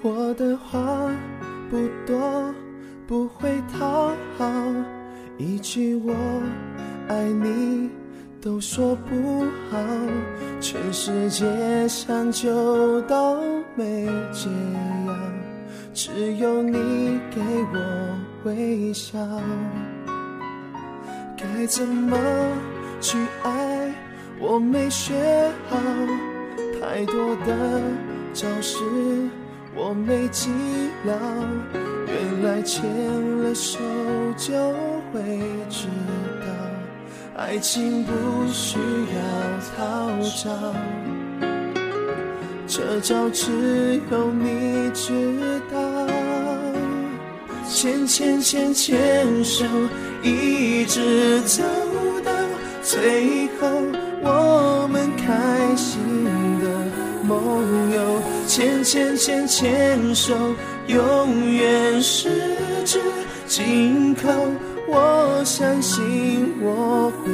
我的话不多，不会讨好，一句我爱你都说不好，全世界想救都没解药，只有你给我微笑。该怎么去爱？我没学好，太多的招式我没记牢。原来牵了手就会知道，爱情不需要讨招，这招只有你知道。牵牵牵牵手。一直走到最后，我们开心梦游，牵牵牵牵手，永远十指紧扣。我相信我会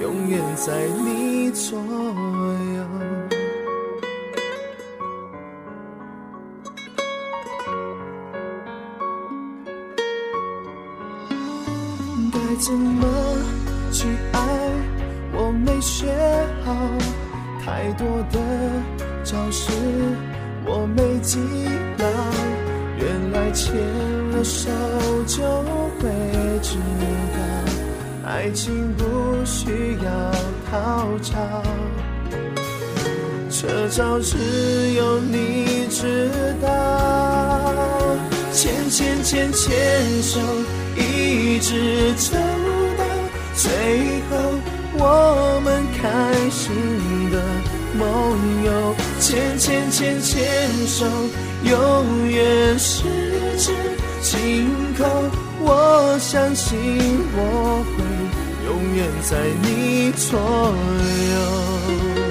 永远在你左右。该怎么去爱？我没学好，太多的招式我没记牢。原来牵了手就会知道，爱情不需要讨巧，这招只有你知道。牵牵牵牵手。一直走到最后，我们开心的梦游，牵牵牵牵手，永远十指紧扣。我相信我会永远在你左右。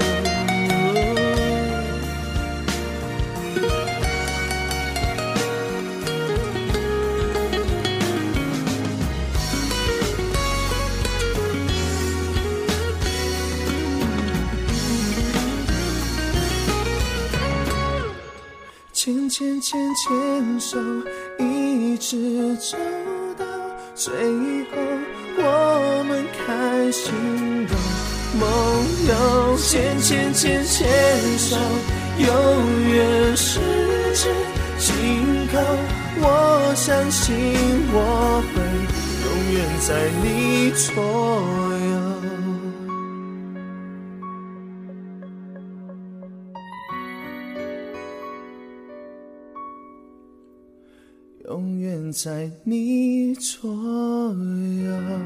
牵牵牵牵手，一直走到最后，我们开心的梦游。牵牵牵牵手，永远十指紧扣。我相信我会永远在你左右。永远在你左右。